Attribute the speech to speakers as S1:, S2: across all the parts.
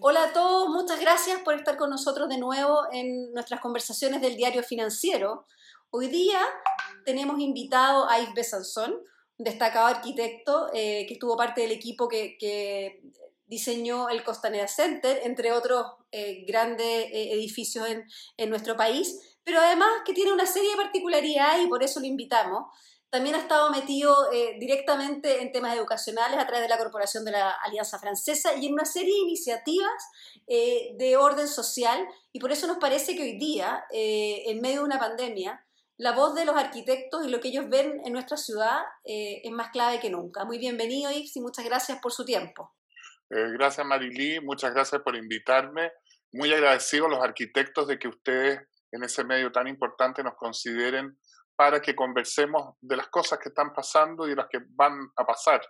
S1: Hola a todos, muchas gracias por estar con nosotros de nuevo en nuestras conversaciones del diario financiero. Hoy día tenemos invitado a Yves Besanzón, un destacado arquitecto eh, que estuvo parte del equipo que, diseñó el Costanera Center, entre otros eh, grandes eh, edificios en, en nuestro país, pero además que tiene una serie de particularidades y por eso lo invitamos. También ha estado metido eh, directamente en temas educacionales a través de la Corporación de la Alianza Francesa y en una serie de iniciativas eh, de orden social. Y por eso nos parece que hoy día, eh, en medio de una pandemia, la voz de los arquitectos y lo que ellos ven en nuestra ciudad es más clave que nunca. Muy bienvenido, Yves, y muchas gracias por su tiempo.
S2: gracias, Marilí. Muchas gracias por invitarme. Muy agradecido a los arquitectos de que ustedes en ese medio tan importante nos consideren para que conversemos de las cosas que están pasando y de las que van a pasar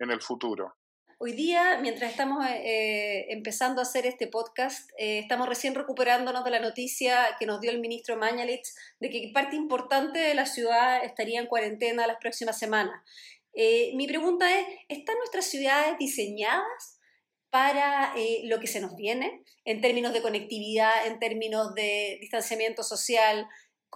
S2: en el futuro.
S1: Hoy día, mientras estamos eh, eh, empezando a hacer este podcast, eh, estamos recién recuperándonos de la noticia que nos dio el ministro Mañalich de que parte importante de la ciudad estaría en cuarentena las próximas semanas. mi pregunta es, ¿están nuestras ciudades diseñadas para lo que se nos viene en términos de conectividad, en términos de distanciamiento social,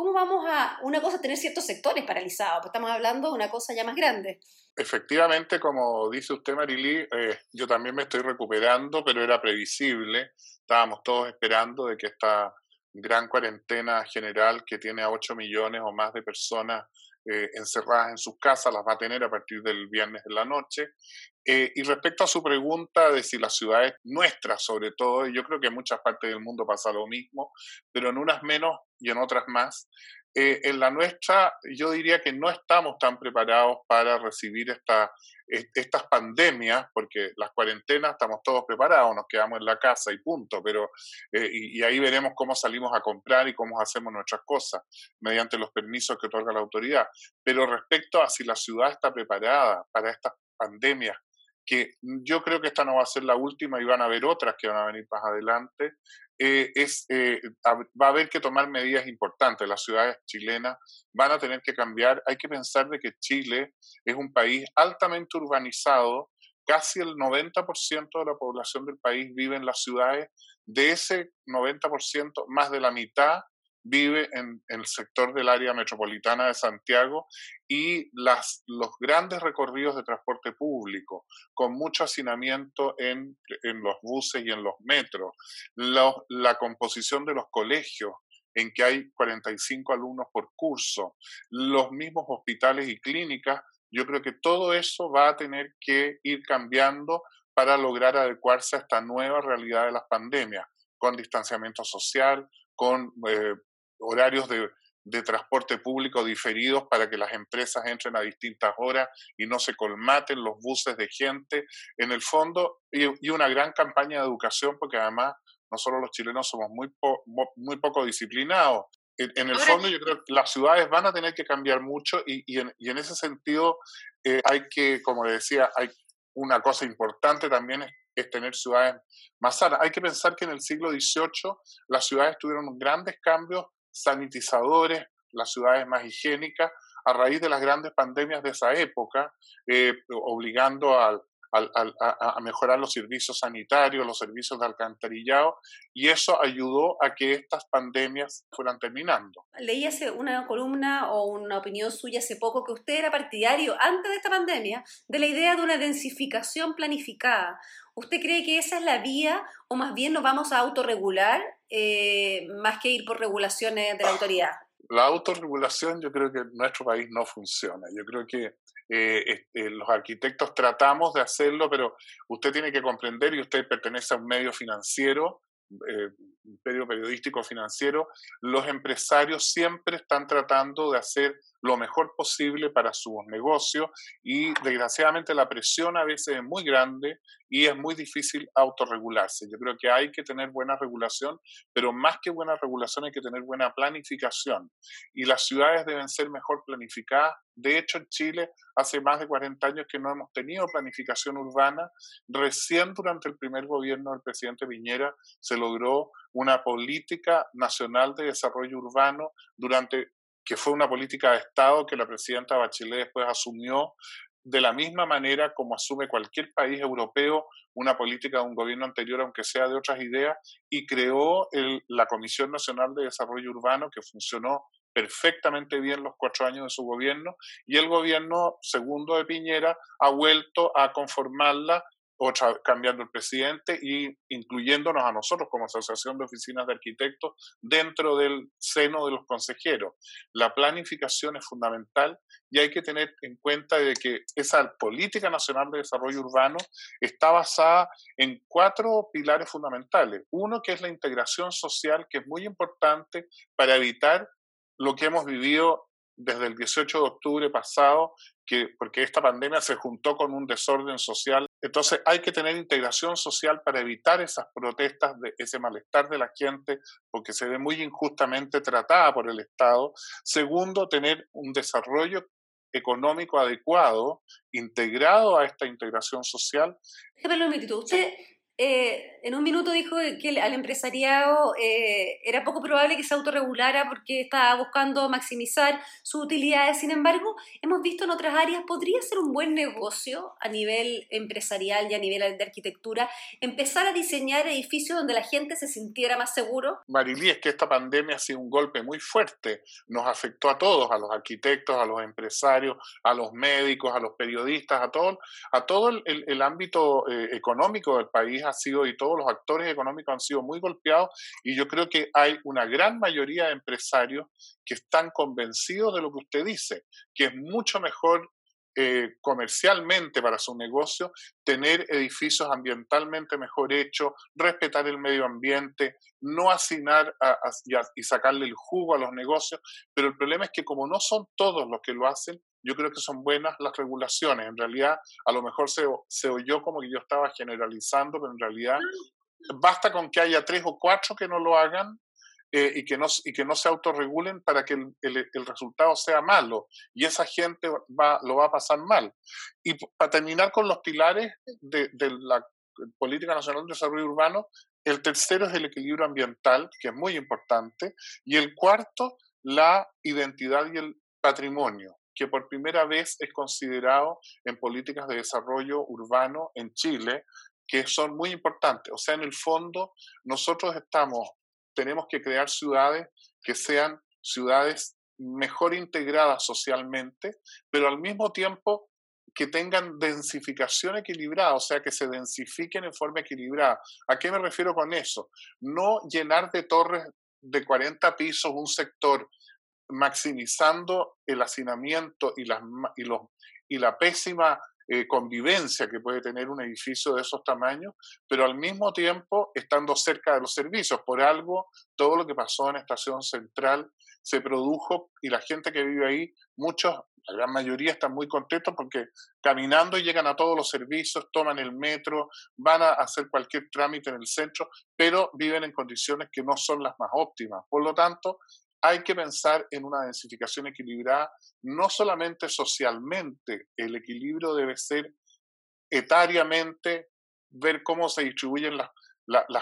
S1: ¿cómo vamos a, una cosa, tener ciertos sectores paralizados? Pues estamos hablando de una cosa ya más grande.
S2: Efectivamente, como dice usted, Marilí, eh, yo también me estoy recuperando, pero era previsible. Estábamos todos esperando de que esta gran cuarentena general que tiene a 8 millones o más de personas eh, encerradas en sus casas, las va a tener a partir del viernes de la noche. Eh, y respecto a su pregunta de si las ciudades nuestras, sobre todo, yo creo que en muchas partes del mundo pasa lo mismo, pero en unas menos y en otras más, eh, en la nuestra, yo diría que no estamos tan preparados para recibir esta, estas pandemias, porque las cuarentenas estamos todos preparados, nos quedamos en la casa y punto, pero eh, y, ahí veremos cómo salimos a comprar y cómo hacemos nuestras cosas mediante los permisos que otorga la autoridad. Pero respecto a si la ciudad está preparada para estas pandemias que yo creo que esta no va a ser la última y van a haber otras que van a venir más adelante, eh, es, eh, va a haber que tomar medidas importantes. Las ciudades chilenas van a tener que cambiar. Hay que pensar de que Chile es un país altamente urbanizado. Casi el 90% de la población del país vive en las ciudades. De ese 90%, más de la mitad vive en, el sector del área metropolitana de Santiago y las, los grandes recorridos de transporte público, con mucho hacinamiento en, los buses y en los metros, la composición de los colegios, en que hay 45 alumnos por curso, los mismos hospitales y clínicas, yo creo que todo eso va a tener que ir cambiando para lograr adecuarse a esta nueva realidad de las pandemias, con distanciamiento social, con eh, horarios de, transporte público diferidos para que las empresas entren a distintas horas y no se colmaten los buses de gente. En el fondo, y, una gran campaña de educación, porque además nosotros los chilenos somos muy, muy poco disciplinados. En, el fondo, yo creo que las ciudades van a tener que cambiar mucho y, en, ese sentido eh, hay que, como le decía, hay una cosa importante también es es tener ciudades más sanas. Hay que pensar que en el siglo XVIII las ciudades tuvieron grandes cambios sanitizadores, las ciudades más higiénicas, a raíz de las grandes pandemias de esa época, eh, obligando a, mejorar los servicios sanitarios, los servicios de alcantarillado, y eso ayudó a que estas pandemias fueran terminando.
S1: Leí hace una columna o una opinión suya hace poco que usted era partidario, antes de esta pandemia, de la idea de una densificación planificada. ¿Usted cree que esa es la vía o más bien nos vamos a autorregular eh, más que ir por regulaciones de la autoridad?
S2: La autorregulación yo creo que en nuestro país no funciona. Yo creo que eh, este, los arquitectos tratamos de hacerlo, pero usted tiene que comprender y usted pertenece a un medio financiero eh, imperio periodístico financiero, los empresarios siempre están tratando de hacer lo mejor posible para sus negocios y desgraciadamente la presión a veces es muy grande y es muy difícil autorregularse. Yo creo que hay que tener buena regulación, pero más que buena regulación hay que tener buena planificación y las ciudades deben ser mejor planificadas. De hecho, en Chile hace más de 40 años que no hemos tenido planificación urbana. Recién durante el primer gobierno del presidente Piñera se logró una política nacional de desarrollo urbano durante que fue una política de Estado que la presidenta Bachelet después asumió de la misma manera como asume cualquier país europeo una política de un gobierno anterior, aunque sea de otras ideas, y creó la Comisión Nacional de Desarrollo Urbano, que funcionó perfectamente bien los cuatro años de su gobierno, y el gobierno segundo de Piñera ha vuelto a conformarla otra, cambiando el presidente y incluyéndonos a nosotros como Asociación de Oficinas de Arquitectos dentro del seno de los consejeros. La planificación es fundamental y hay que tener en cuenta de que esa política nacional de desarrollo urbano está basada en cuatro pilares fundamentales. Uno que es la integración social, que es muy importante para evitar lo que hemos vivido desde el 18 de octubre pasado, que, porque esta pandemia se juntó con un desorden social. Entonces hay que tener integración social para evitar esas protestas, de ese malestar de la gente, porque se ve muy injustamente tratada por el Estado. Segundo, tener un desarrollo económico adecuado, integrado a esta integración social.
S1: Usted eh, en un minuto dijo que al empresariado eh, era poco probable que se autorregulara porque estaba buscando maximizar sus utilidades. Sin embargo, hemos visto en otras áreas, podría ser un buen negocio a nivel empresarial y a nivel de arquitectura empezar a diseñar edificios donde la gente se sintiera más seguro.
S2: Marilí, es que esta pandemia ha sido un golpe muy fuerte. Nos afectó a todos, a los arquitectos, a los empresarios, a los médicos, a los periodistas, a todo, a todo el, ámbito eh, económico del país ha sido y todos los actores económicos han sido muy golpeados y yo creo que hay una gran mayoría de empresarios que están convencidos de lo que usted dice, que es mucho mejor eh, comercialmente para su negocio, tener edificios ambientalmente mejor hechos, respetar el medio ambiente, no asignar y, sacarle el jugo a los negocios, pero el problema es que como no son todos los que lo hacen, yo creo que son buenas las regulaciones. En realidad, a lo mejor se, se oyó como que yo estaba generalizando, pero en realidad basta con que haya tres o cuatro que no lo hagan eh, y, que no, y que no se autorregulen para que el, el, resultado sea malo. Y esa gente va, lo va a pasar mal. Y para terminar con los pilares de, de la Política Nacional de Desarrollo Urbano, el tercero es el equilibrio ambiental, que es muy importante. Y el cuarto, la identidad y el patrimonio que por primera vez es considerado en políticas de desarrollo urbano en Chile, que son muy importantes. O sea, en el fondo, nosotros estamos, tenemos que crear ciudades que sean ciudades mejor integradas socialmente, pero al mismo tiempo que tengan densificación equilibrada, o sea, que se densifiquen en forma equilibrada. ¿A qué me refiero con eso? No llenar de torres de 40 pisos un sector, maximizando el hacinamiento y, las, y, los, y la pésima eh, convivencia que puede tener un edificio de esos tamaños, pero al mismo tiempo estando cerca de los servicios. Por algo, todo lo que pasó en Estación Central se produjo y la gente que vive ahí, muchos, la gran mayoría están muy contentos porque caminando llegan a todos los servicios, toman el metro, van a hacer cualquier trámite en el centro, pero viven en condiciones que no son las más óptimas. Por lo tanto, hay que pensar en una densificación equilibrada, no solamente socialmente, el equilibrio debe ser etariamente, ver cómo se distribuyen las,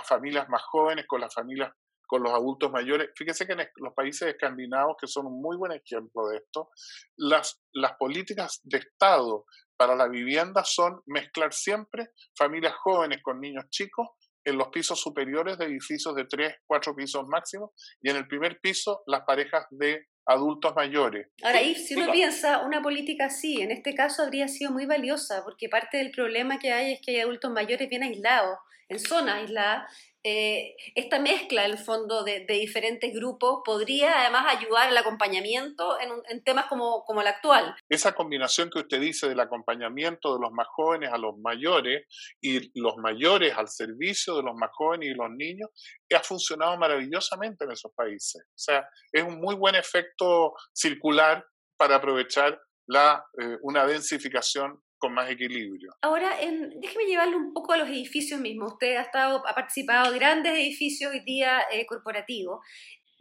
S2: familias más jóvenes con las familias con los adultos mayores. Fíjese que en los países escandinavos, que son un muy buen ejemplo de esto, las, las políticas de Estado para la vivienda son mezclar siempre familias jóvenes con niños chicos en los pisos superiores de edificios de tres, cuatro pisos máximos y en el primer piso las parejas de adultos mayores.
S1: Ahora, y si uno piensa, una política así, en este caso habría sido muy valiosa, porque parte del problema que hay es que hay adultos mayores bien aislados, en zonas aisladas, eh, esta mezcla, en el fondo, de, diferentes grupos podría además ayudar al acompañamiento en, temas como, como, el actual.
S2: Esa combinación que usted dice del acompañamiento de los más jóvenes a los mayores y los mayores al servicio de los más jóvenes y los niños, ha funcionado maravillosamente en esos países. O sea, es un muy buen efecto circular para aprovechar la, eh, una densificación con más equilibrio.
S1: Ahora, en, déjeme llevarle un poco a los edificios mismos. Usted ha, estado, ha participado en grandes edificios hoy día eh, corporativos.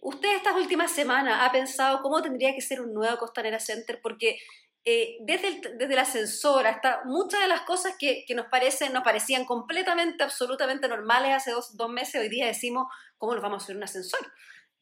S1: ¿Usted estas últimas semanas ha pensado cómo tendría que ser un nuevo Costanera Center? Porque eh, desde, el, desde el ascensor hasta muchas de las cosas que, que, nos parecen, nos parecían completamente, absolutamente normales hace dos, dos meses, hoy día decimos, ¿cómo nos vamos a hacer un ascensor?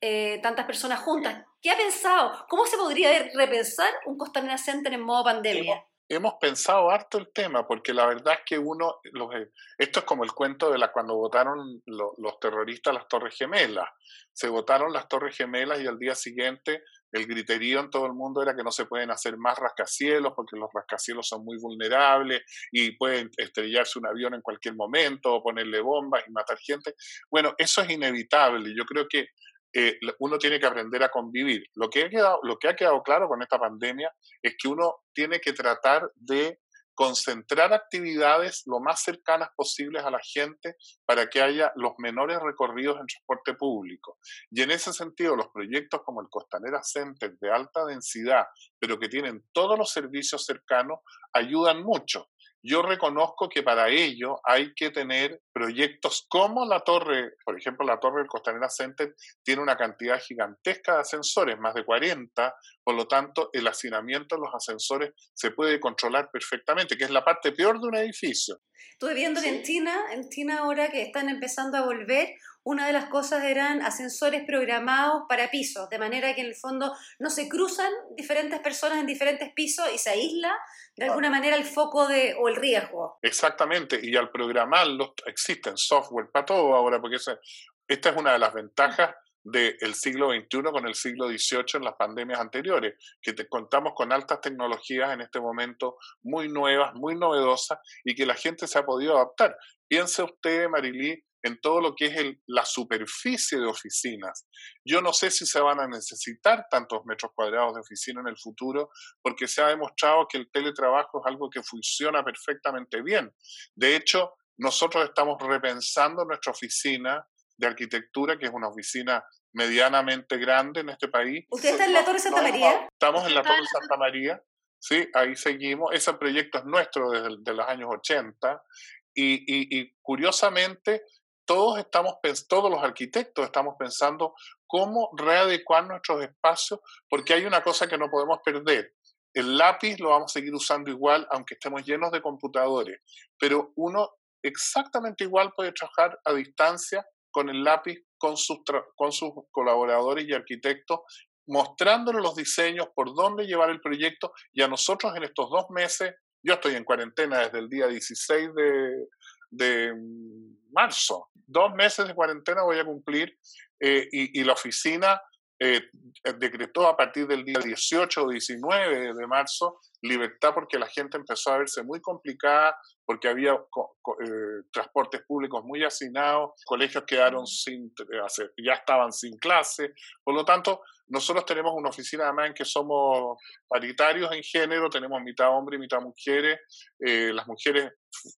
S1: Eh, tantas personas juntas. ¿Qué ha pensado? ¿Cómo se podría repensar un Costanera Center en modo pandemia?
S2: Hemos pensado harto el tema, porque la verdad es que uno, los, eh, esto es como el cuento de la cuando votaron los terroristas las Torres Gemelas. Se votaron las Torres Gemelas y al día siguiente el griterío en todo el mundo era que no se pueden hacer más rascacielos porque los rascacielos son muy vulnerables y pueden estrellarse un avión en cualquier momento o ponerle bombas y matar gente. Bueno, eso es inevitable. Yo creo que eh, uno tiene que aprender a convivir. Lo que, ha quedado, lo que ha quedado claro con esta pandemia es que uno tiene que tratar de concentrar actividades lo más cercanas posibles a la gente para que haya los menores recorridos en transporte público. Y en ese sentido, los proyectos como el Costanera Center de alta densidad, pero que tienen todos los servicios cercanos, ayudan mucho. Yo reconozco que para ello hay que tener proyectos como la torre, por ejemplo, la torre del Costanera Center tiene una cantidad gigantesca de ascensores, más de 40, por lo tanto el hacinamiento en los ascensores se puede controlar perfectamente, que es la parte peor de un edificio.
S1: Estuve viendo en China, en China ahora que están empezando a volver, una de las cosas eran ascensores programados para pisos, de manera que en el fondo no se cruzan diferentes personas en diferentes pisos y se aísla de alguna manera el foco de, o el riesgo.
S2: Exactamente, y al programarlo existen software para todo ahora, porque esta es una de las ventajas del siglo XXI con el siglo XVIII en las pandemias anteriores, que te contamos con altas tecnologías en este momento muy nuevas, muy novedosas y que la gente se ha podido adaptar. Piense usted, Marilí, en todo lo que es la superficie de oficinas. Yo no sé si se van a necesitar tantos metros cuadrados de oficina en el futuro, porque se ha demostrado que el teletrabajo es algo que funciona perfectamente bien. De hecho, nosotros estamos repensando nuestra oficina de arquitectura, que es una oficina medianamente grande en este país.
S1: ¿Usted está en la Torre Santa María?
S2: Estamos en la Torre Santa María. Sí, ahí seguimos. Ese proyecto es nuestro desde los años 80 y, y, curiosamente todos estamos, todos los arquitectos estamos pensando cómo readecuar nuestros espacios, porque hay una cosa que no podemos perder. El lápiz lo vamos a seguir usando igual, aunque estemos llenos de computadores, pero uno exactamente igual puede trabajar a distancia con el lápiz, con sus, con sus colaboradores y arquitectos, mostrándoles los diseños, por dónde llevar el proyecto, y a nosotros en estos dos meses, yo estoy en cuarentena desde el día 16 de, de marzo. Dos meses de cuarentena voy a cumplir eh, y, la oficina eh, decretó a partir del día 18 o 19 de marzo libertad porque la gente empezó a verse muy complicada, porque había eh, transportes públicos muy hacinados, colegios quedaron sin, ya estaban sin clase, por lo tanto, nosotros tenemos una oficina además en que somos paritarios en género, tenemos mitad hombre y mitad mujeres. Eh, las mujeres,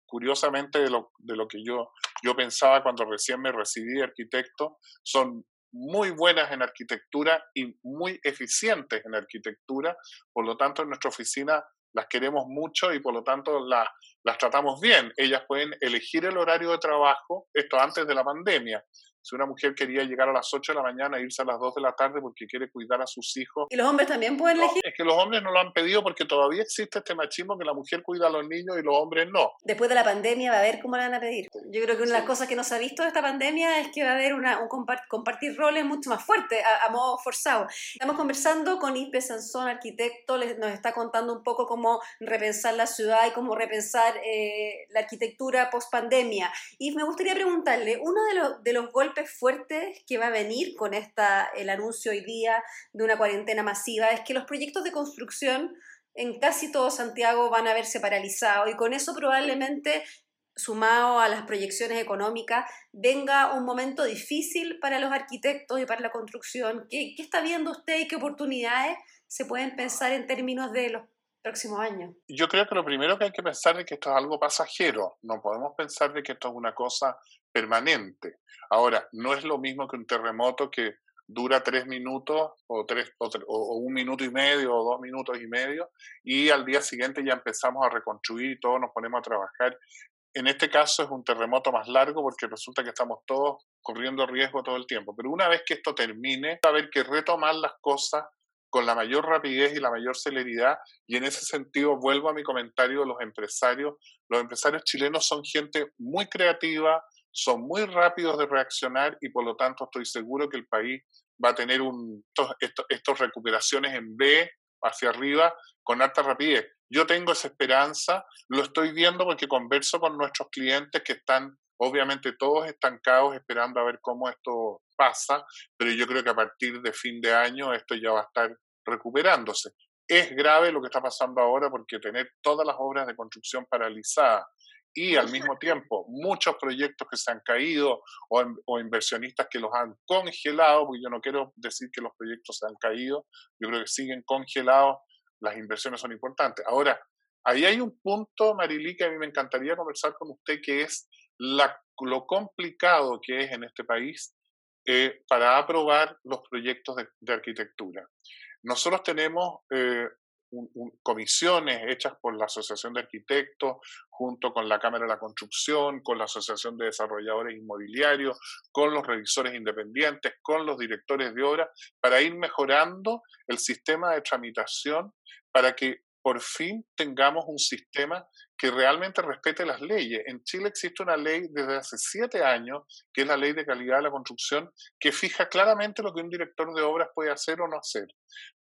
S2: curiosamente, de lo, de lo que yo, yo pensaba cuando recién me recibí de arquitecto, son muy buenas en arquitectura y muy eficientes en arquitectura. Por lo tanto, en nuestra oficina las queremos mucho y por lo tanto las tratamos bien. Ellas pueden elegir el horario de trabajo, esto antes de la pandemia. Si una mujer quería llegar a las 8 de la mañana e irse a las 2 de la tarde porque quiere cuidar a sus hijos.
S1: ¿Y los hombres también pueden elegir?
S2: es que los hombres no lo han pedido porque todavía existe este machismo que la mujer cuida a los niños y los hombres no.
S1: Después de la pandemia va a ver cómo la van a pedir. Yo creo que una de las cosas que no se ha visto de esta pandemia es que va a haber una, un compartir roles mucho más fuerte, a, modo forzado. Estamos conversando con Ispe Sansón, arquitecto, nos está contando un poco cómo repensar la ciudad y cómo repensar eh, la arquitectura post pandemia. Y me gustaría preguntarle, uno de los, de los golpes fuerte que va a venir con esta, el anuncio hoy día de una cuarentena masiva es que los proyectos de construcción en casi todo Santiago van a verse paralizados y con eso probablemente sumado a las proyecciones económicas, venga un momento difícil para los arquitectos y para la construcción. ¿Qué, ¿Qué, está viendo usted y qué oportunidades se pueden pensar en términos de los próximos años?
S2: Yo creo que lo primero que hay que pensar es que esto es algo pasajero. No podemos pensar de que esto es una cosa permanente. Ahora, no es lo mismo que un terremoto que dura tres minutos o, tres, o, un minuto y medio o dos minutos y medio y al día siguiente ya empezamos a reconstruir y todos nos ponemos a trabajar. En este caso es un terremoto más largo porque resulta que estamos todos corriendo riesgo todo el tiempo. Pero una vez que esto termine, va a haber que retomar las cosas con la mayor rapidez y la mayor celeridad. Y en ese sentido vuelvo a mi comentario de los empresarios. Los empresarios chilenos son gente muy creativa, son muy rápidos de reaccionar y por lo tanto estoy seguro que el país va a tener un, estos, recuperaciones en B hacia arriba con alta rapidez. Yo tengo esa esperanza, lo estoy viendo porque converso con nuestros clientes que están obviamente todos estancados esperando a ver cómo esto pasa, pero yo creo que a partir de fin de año esto ya va a estar recuperándose. Es grave lo que está pasando ahora porque tener todas las obras de construcción paralizadas y al mismo tiempo muchos proyectos que se han caído o, inversionistas que los han congelado, porque yo no quiero decir que los proyectos se han caído, yo creo que siguen congelados, las inversiones son importantes. Ahora, ahí hay un punto, Marilí, que a mí me encantaría conversar con usted, que es lo complicado que es en este país eh, para aprobar los proyectos de, arquitectura. Nosotros tenemos eh, comisiones hechas por la Asociación de Arquitectos, junto con la Cámara de la Construcción, con la Asociación de Desarrolladores Inmobiliarios, con los revisores independientes, con los directores de obra, para ir mejorando el sistema de tramitación para que por fin tengamos un sistema que realmente respete las leyes. En Chile existe una ley desde hace siete años, que es la Ley de Calidad de la Construcción, que fija claramente lo que un director de obras puede hacer o no hacer.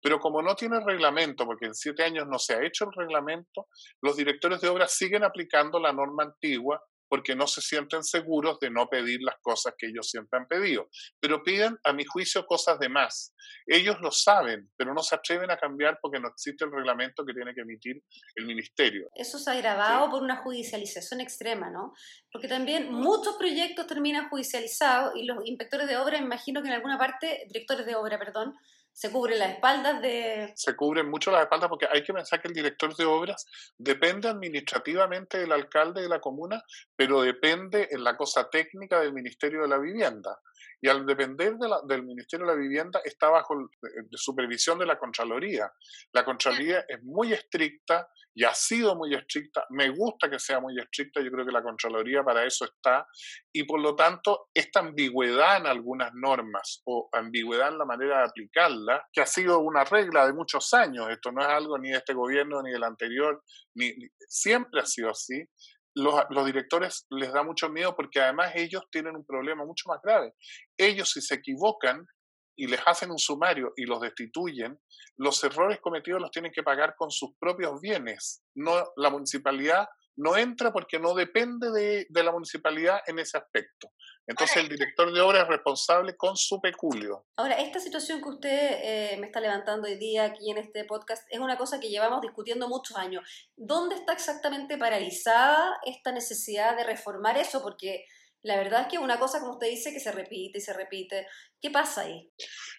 S2: Pero como no tiene reglamento, porque en siete años no se ha hecho el reglamento, los directores de obras siguen aplicando la norma antigua porque no se sienten seguros de no pedir las cosas que ellos siempre han pedido. Pero piden, a mi juicio, cosas de más. Ellos lo saben, pero no se atreven a cambiar porque no existe el reglamento que tiene que emitir el ministerio.
S1: Eso se ha agravado por una judicialización extrema, ¿no? Porque también muchos proyectos terminan judicializados y los inspectores de obra, imagino que en alguna parte, directores de obra, perdón, se cubren las espaldas de...
S2: Se cubren mucho las espaldas porque hay que pensar que el director de obras depende administrativamente del alcalde de la comuna, pero depende en la cosa técnica del Ministerio de la Vivienda. Y al depender del Ministerio de la Vivienda está bajo de supervisión de la Contraloría. La Contraloría es muy estricta y ha sido muy estricta. Me gusta que sea muy estricta, yo creo que la Contraloría para eso está. Y por lo tanto, esta ambigüedad en algunas normas o ambigüedad en la manera de aplicarla, que ha sido una regla de muchos años, esto no es algo ni de este gobierno ni del anterior, ni siempre ha sido así, los, directores les da mucho miedo porque además ellos tienen un problema mucho más grave. Ellos si se equivocan y les hacen un sumario y los destituyen, los errores cometidos los tienen que pagar con sus propios bienes. No, la municipalidad no entra porque no depende de, de la municipalidad en ese aspecto. Entonces el director de obra es responsable con su peculio.
S1: Ahora, esta situación que usted eh, me está levantando hoy día aquí en este podcast es una cosa que llevamos discutiendo muchos años. ¿Dónde está exactamente paralizada esta necesidad de reformar eso? Porque la verdad es que una cosa, como usted dice, que se repite y se repite. ¿Qué pasa ahí?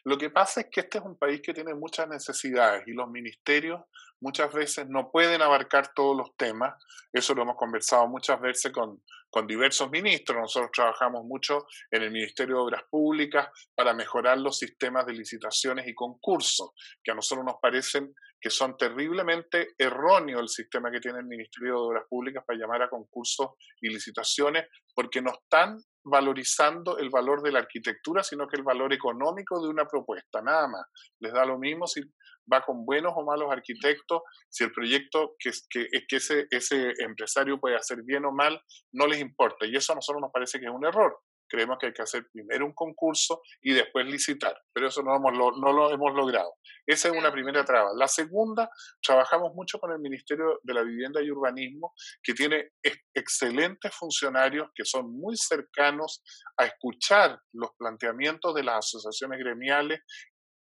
S2: Lo que pasa es que este es un país que tiene muchas necesidades y los ministerios muchas veces no pueden abarcar todos los temas. Eso lo hemos conversado muchas veces con, con diversos ministros. Nosotros trabajamos mucho en el Ministerio de Obras Públicas para mejorar los sistemas de licitaciones y concursos, que a nosotros nos parecen que son terriblemente erróneos el sistema que tiene el Ministerio de Obras Públicas para llamar a concursos y licitaciones, porque no están valorizando el valor de la arquitectura, sino que el valor económico de una propuesta, nada más. Les da lo mismo si va con buenos o malos arquitectos, si el proyecto que, que, que ese, ese empresario puede hacer bien o mal, no les importa. Y eso a nosotros nos parece que es un error. Creemos que hay que hacer primero un concurso y después licitar, pero eso no, hemos, no lo hemos logrado. Esa es una primera traba. La segunda, trabajamos mucho con el Ministerio de la Vivienda y Urbanismo, que tiene excelentes funcionarios que son muy cercanos a escuchar los planteamientos de las asociaciones gremiales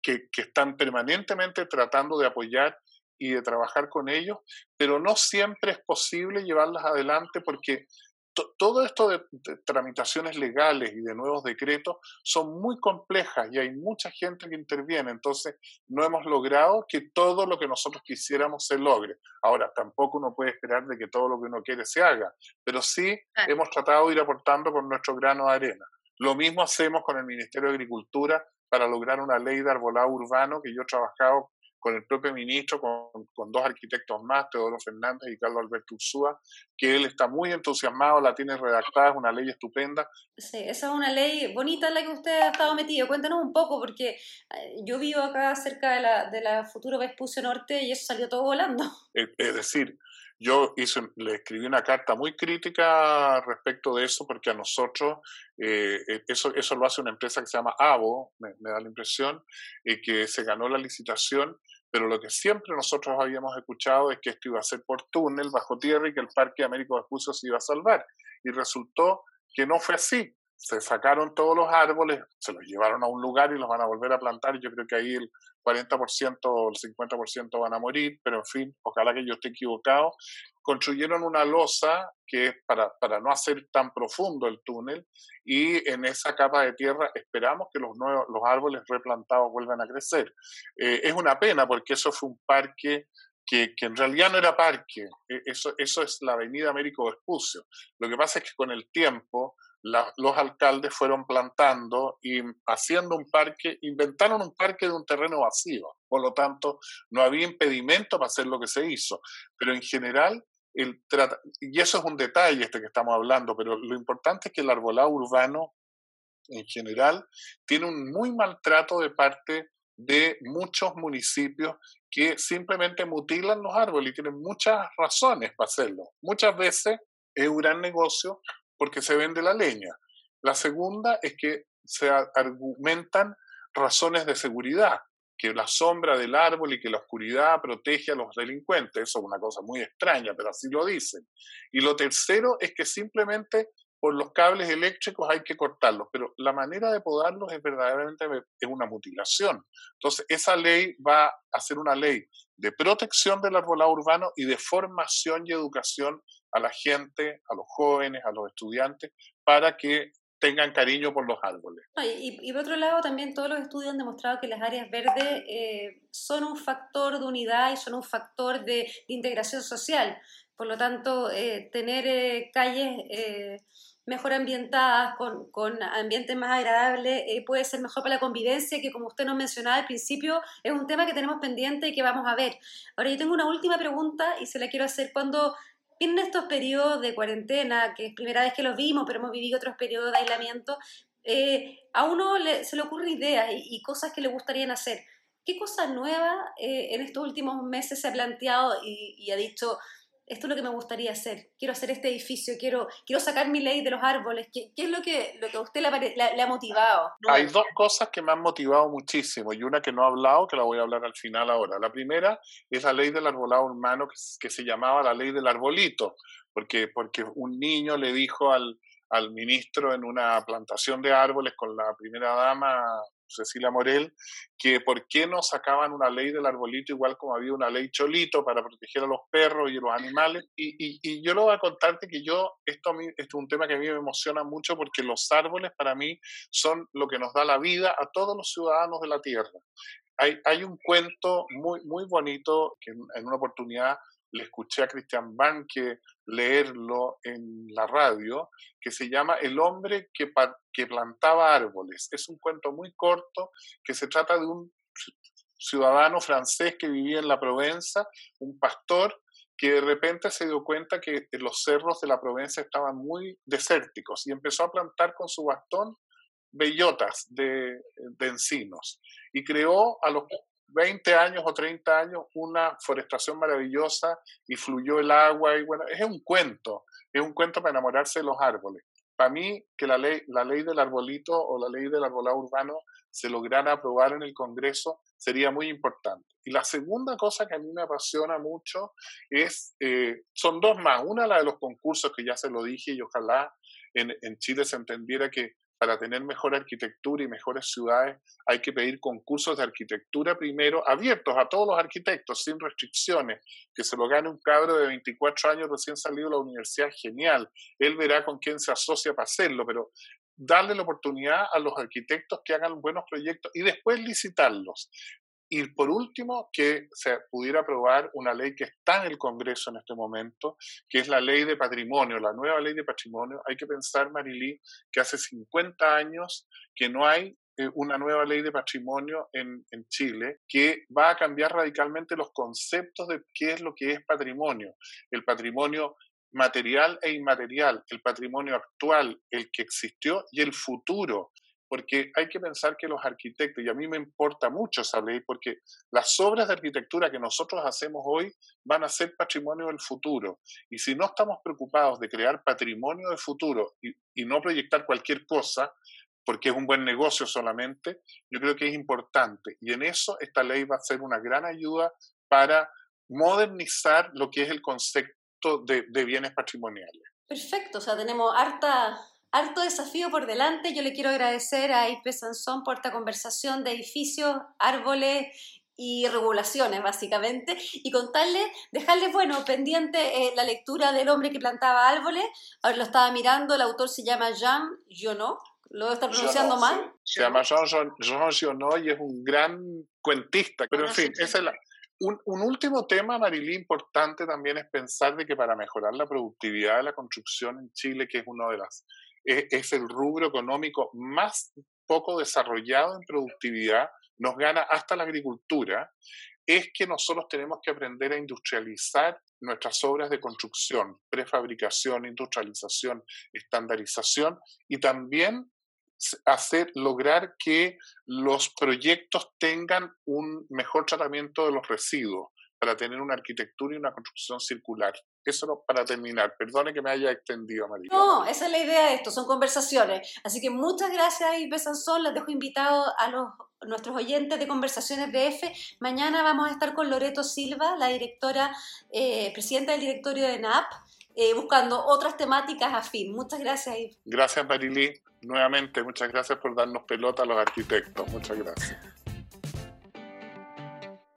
S2: que, que están permanentemente tratando de apoyar y de trabajar con ellos, pero no siempre es posible llevarlas adelante porque todo esto de, tramitaciones legales y de nuevos decretos son muy complejas y hay mucha gente que interviene, entonces no hemos logrado que todo lo que nosotros quisiéramos se logre. Ahora, tampoco uno puede esperar de que todo lo que uno quiere se haga, pero sí hemos tratado de ir aportando con nuestro grano de arena. Lo mismo hacemos con el Ministerio de Agricultura para lograr una ley de arbolado urbano que yo he trabajado con el propio ministro, con, con, dos arquitectos más, Teodoro Fernández y Carlos Alberto Ursúa, que él está muy entusiasmado, la tiene redactada, es una ley estupenda.
S1: Sí, esa es una ley bonita en la que usted ha estado metido. Cuéntanos un poco, porque eh, yo vivo acá cerca de la, de la futura Vespucio Norte y eso salió todo volando.
S2: Es, decir, yo hice, le escribí una carta muy crítica respecto de eso, porque a nosotros, eh, e, eso, eso lo hace una empresa que se llama AVO, me, da la impresión, que se ganó la licitación pero lo que siempre nosotros habíamos escuchado es que esto iba a ser por túnel, bajo tierra y que el Parque Américo Vespucio se iba a salvar. Y resultó que no fue así. Se sacaron todos los árboles, se los llevaron a un lugar y los van a volver a plantar. Yo creo que ahí el 40% o el 50% van a morir, pero en fin, ojalá que yo esté equivocado. Construyeron una losa que es para, para no hacer tan profundo el túnel y en esa capa de tierra esperamos que los, nuevos, los árboles replantados vuelvan a crecer. Eh, es una pena porque eso fue un parque que, que, en realidad no era parque, e, eso, eso es la Avenida Américo Vespucio. Lo que pasa es que con el tiempo los alcaldes fueron plantando y haciendo un parque, inventaron un parque de un terreno vacío. Por lo tanto, no había impedimento para hacer lo que se hizo. Pero en general, el y eso es un detalle este que estamos hablando, pero lo importante es que el arbolado urbano en general tiene un muy mal trato de parte de muchos municipios que simplemente mutilan los árboles y tienen muchas razones para hacerlo. Muchas veces es un gran negocio porque se vende la leña. La segunda es que se argumentan razones de seguridad, que la sombra del árbol y que la oscuridad protege a los delincuentes. Eso es una cosa muy extraña, pero así lo dicen. Y lo tercero es que simplemente por los cables eléctricos hay que cortarlos, pero la manera de podarlos es verdaderamente es una mutilación. Entonces, esa ley va a ser una ley de protección del arbolado urbano y de formación y educación a la gente, a los jóvenes, a los estudiantes, para que tengan cariño por los árboles.
S1: y, por otro lado, también todos los estudios han demostrado que las áreas verdes eh, son un factor de unidad y son un factor de, integración social. Por lo tanto, eh, tener eh, calles mejor ambientadas, con, con ambientes más agradables, eh, puede ser mejor para la convivencia, que como usted nos mencionaba al principio, es un tema que tenemos pendiente y que vamos a ver. Ahora, yo tengo una última pregunta y se la quiero hacer cuando vienen estos periodos de cuarentena, que es primera vez que los vimos, pero hemos vivido otros periodos de aislamiento, eh, a uno se le ocurren ideas y, cosas que le gustarían hacer. ¿Qué cosa nueva eh, en estos últimos meses se ha planteado y ha dicho, esto es lo que me gustaría hacer, quiero hacer este edificio, quiero, quiero sacar mi ley de los árboles. ¿Qué, qué es lo que, lo que a usted le, ha motivado?
S2: Hay dos cosas que me han motivado muchísimo y una que no he hablado, que la voy a hablar al final ahora. La primera es la ley del arbolado humano que, que se llamaba la ley del arbolito, porque, porque un niño le dijo al, al ministro en una plantación de árboles con la primera dama Cecilia Morel, que por qué no sacaban una ley del arbolito igual como había una ley cholito para proteger a los perros y a los animales. Y, y, yo lo voy a contarte que yo, esto, a mí, esto es un tema que a mí me emociona mucho porque los árboles para mí son lo que nos da la vida a todos los ciudadanos de la Tierra. Hay, hay un cuento muy, muy bonito que en una oportunidad le escuché a Cristian Banque leerlo en la radio, que se llama El hombre que, que plantaba árboles. Es un cuento muy corto que se trata de un ciudadano francés que vivía en la Provenza, un pastor que de repente se dio cuenta que los cerros de la Provenza estaban muy desérticos y empezó a plantar con su bastón bellotas de, de encinos y creó a los 20 años o 30 años una forestación maravillosa y fluyó el agua y bueno, es un cuento, es un cuento para enamorarse de los árboles. Para mí, que la ley, la ley del arbolito o la ley del arbolado urbano se lograra aprobar en el Congreso sería muy importante. Y la segunda cosa que a mí me apasiona mucho es, eh, son dos más. Una, la de los concursos, que ya se lo dije y ojalá en, en Chile se entendiera que para tener mejor arquitectura y mejores ciudades hay que pedir concursos de arquitectura primero, abiertos a todos los arquitectos, sin restricciones, que se lo gane un cabro de 24 años recién salido de la universidad, genial, él verá con quién se asocia para hacerlo, pero darle la oportunidad a los arquitectos que hagan buenos proyectos y después licitarlos. Y por último, que se pudiera aprobar una ley que está en el Congreso en este momento, que es la ley de patrimonio, la nueva ley de patrimonio. Hay que pensar, Marilí, que hace 50 años que no hay eh, una nueva ley de patrimonio en, en, Chile que va a cambiar radicalmente los conceptos de qué es lo que es patrimonio. El patrimonio material e inmaterial, el patrimonio actual, el que existió y el futuro porque hay que pensar que los arquitectos, y a mí me importa mucho esa ley, porque las obras de arquitectura que nosotros hacemos hoy van a ser patrimonio del futuro. Y si no estamos preocupados de crear patrimonio del futuro y, no proyectar cualquier cosa, porque es un buen negocio solamente, yo creo que es importante. Y en eso esta ley va a ser una gran ayuda para modernizar lo que es el concepto de, de bienes patrimoniales.
S1: Perfecto, o sea, tenemos harta, harto desafío por delante. Yo le quiero agradecer a IP Sansón por esta conversación de edificios, árboles y regulaciones, básicamente, y contarles, dejarles, bueno, pendiente eh, la lectura del hombre que plantaba árboles. Ahora lo estaba mirando, el autor se llama Jean Giono, ¿lo está pronunciando mal?
S2: Se llama Jean, Jean, Giono y es un gran cuentista, pero en fin, esa es la, un, último tema, Marilí, importante también es pensar de que para mejorar la productividad de la construcción en Chile, que es uno de las es, el rubro económico más poco desarrollado en productividad, nos gana hasta la agricultura, es que nosotros tenemos que aprender a industrializar nuestras obras de construcción, prefabricación, industrialización, estandarización y también hacer, lograr que los proyectos tengan un mejor tratamiento de los residuos para tener una arquitectura y una construcción circular. Eso para terminar. Perdone que me haya extendido, María.
S1: No, esa es la idea de esto, son conversaciones. Así que muchas gracias, Ibe Sansón. Les dejo invitados a los, nuestros oyentes de Conversaciones F. Mañana vamos a estar con Loreto Silva, la directora, eh, presidenta del directorio de NAP, eh, buscando otras temáticas afín. Muchas gracias, Ibe.
S2: Gracias, Marilí. Nuevamente, muchas gracias por darnos pelota a los arquitectos. Muchas gracias.